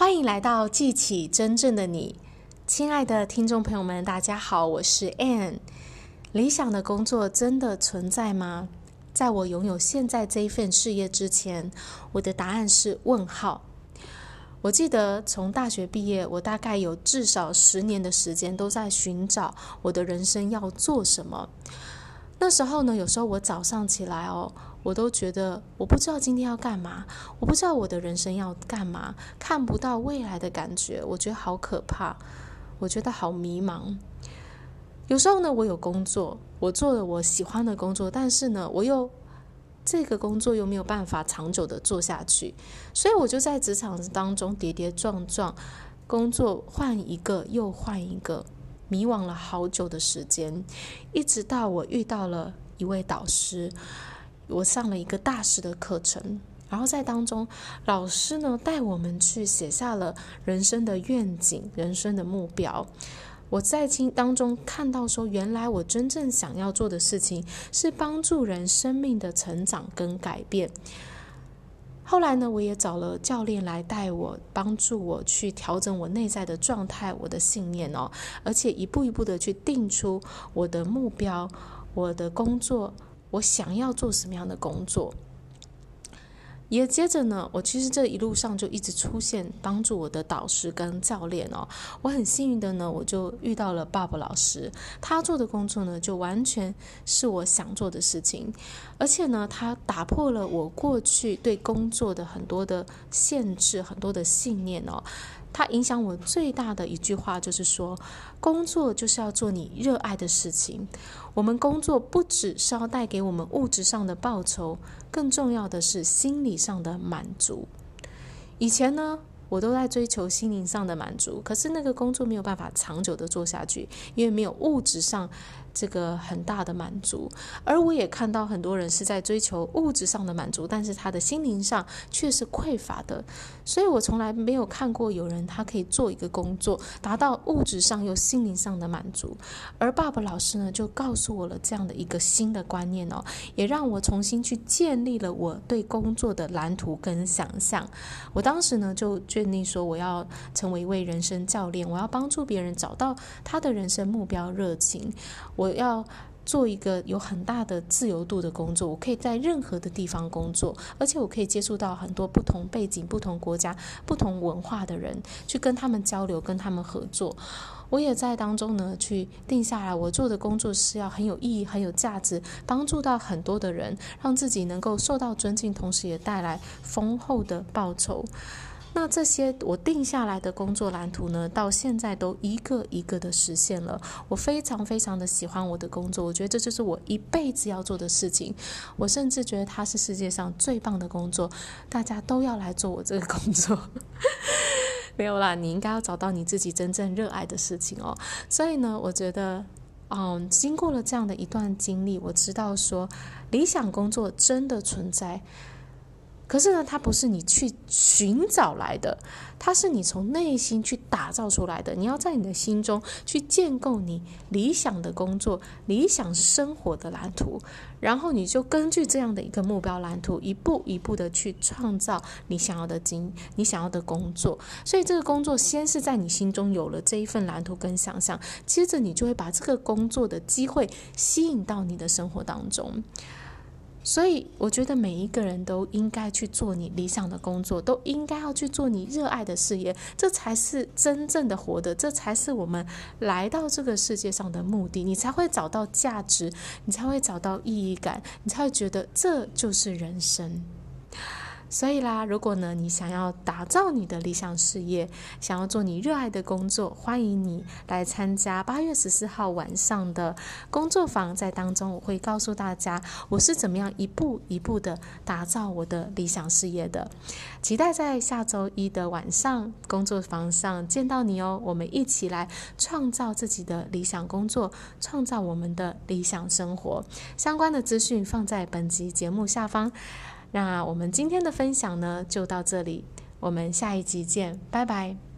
欢迎来到记起真正的你，亲爱的听众朋友们，大家好，我是 Ann。理想的工作真的存在吗？在我拥有现在这一份事业之前，我的答案是问号。我记得从大学毕业，我大概有至少十年的时间都在寻找我的人生要做什么。那时候呢，有时候我早上起来哦。我都觉得我不知道今天要干嘛，我不知道我的人生要干嘛，看不到未来的感觉，我觉得好可怕，我觉得好迷茫。有时候呢，我有工作，我做了我喜欢的工作，但是呢，我又这个工作又没有办法长久的做下去，所以我就在职场当中跌跌撞撞，工作换一个又换一个，迷惘了好久的时间，一直到我遇到了一位导师。我上了一个大师的课程，然后在当中，老师呢带我们去写下了人生的愿景、人生的目标。我在听当中看到说，原来我真正想要做的事情是帮助人生命的成长跟改变。后来呢，我也找了教练来带我，帮助我去调整我内在的状态、我的信念哦，而且一步一步的去定出我的目标、我的工作。我想要做什么样的工作？也接着呢，我其实这一路上就一直出现帮助我的导师跟教练哦。我很幸运的呢，我就遇到了 Bob 老师，他做的工作呢，就完全是我想做的事情，而且呢，他打破了我过去对工作的很多的限制，很多的信念哦。他影响我最大的一句话就是说，工作就是要做你热爱的事情。我们工作不只是要带给我们物质上的报酬，更重要的是心理上的满足。以前呢，我都在追求心灵上的满足，可是那个工作没有办法长久的做下去，因为没有物质上。这个很大的满足，而我也看到很多人是在追求物质上的满足，但是他的心灵上却是匮乏的。所以我从来没有看过有人他可以做一个工作，达到物质上又心灵上的满足。而爸爸老师呢，就告诉我了这样的一个新的观念哦，也让我重新去建立了我对工作的蓝图跟想象。我当时呢就决定说，我要成为一位人生教练，我要帮助别人找到他的人生目标热情。我要做一个有很大的自由度的工作，我可以在任何的地方工作，而且我可以接触到很多不同背景、不同国家、不同文化的人，去跟他们交流、跟他们合作。我也在当中呢，去定下来，我做的工作是要很有意义、很有价值，帮助到很多的人，让自己能够受到尊敬，同时也带来丰厚的报酬。那这些我定下来的工作蓝图呢，到现在都一个一个的实现了。我非常非常的喜欢我的工作，我觉得这就是我一辈子要做的事情。我甚至觉得它是世界上最棒的工作，大家都要来做我这个工作。没有啦，你应该要找到你自己真正热爱的事情哦。所以呢，我觉得，嗯，经过了这样的一段经历，我知道说，理想工作真的存在。可是呢，它不是你去寻找来的，它是你从内心去打造出来的。你要在你的心中去建构你理想的工作、理想生活的蓝图，然后你就根据这样的一个目标蓝图，一步一步的去创造你想要的经、你想要的工作。所以这个工作先是在你心中有了这一份蓝图跟想象，接着你就会把这个工作的机会吸引到你的生活当中。所以，我觉得每一个人都应该去做你理想的工作，都应该要去做你热爱的事业，这才是真正的活的，这才是我们来到这个世界上的目的。你才会找到价值，你才会找到意义感，你才会觉得这就是人生。所以啦，如果呢，你想要打造你的理想事业，想要做你热爱的工作，欢迎你来参加八月十四号晚上的工作坊。在当中，我会告诉大家我是怎么样一步一步的打造我的理想事业的。期待在下周一的晚上工作坊上见到你哦。我们一起来创造自己的理想工作，创造我们的理想生活。相关的资讯放在本集节目下方。那我们今天的分享呢，就到这里，我们下一集见，拜拜。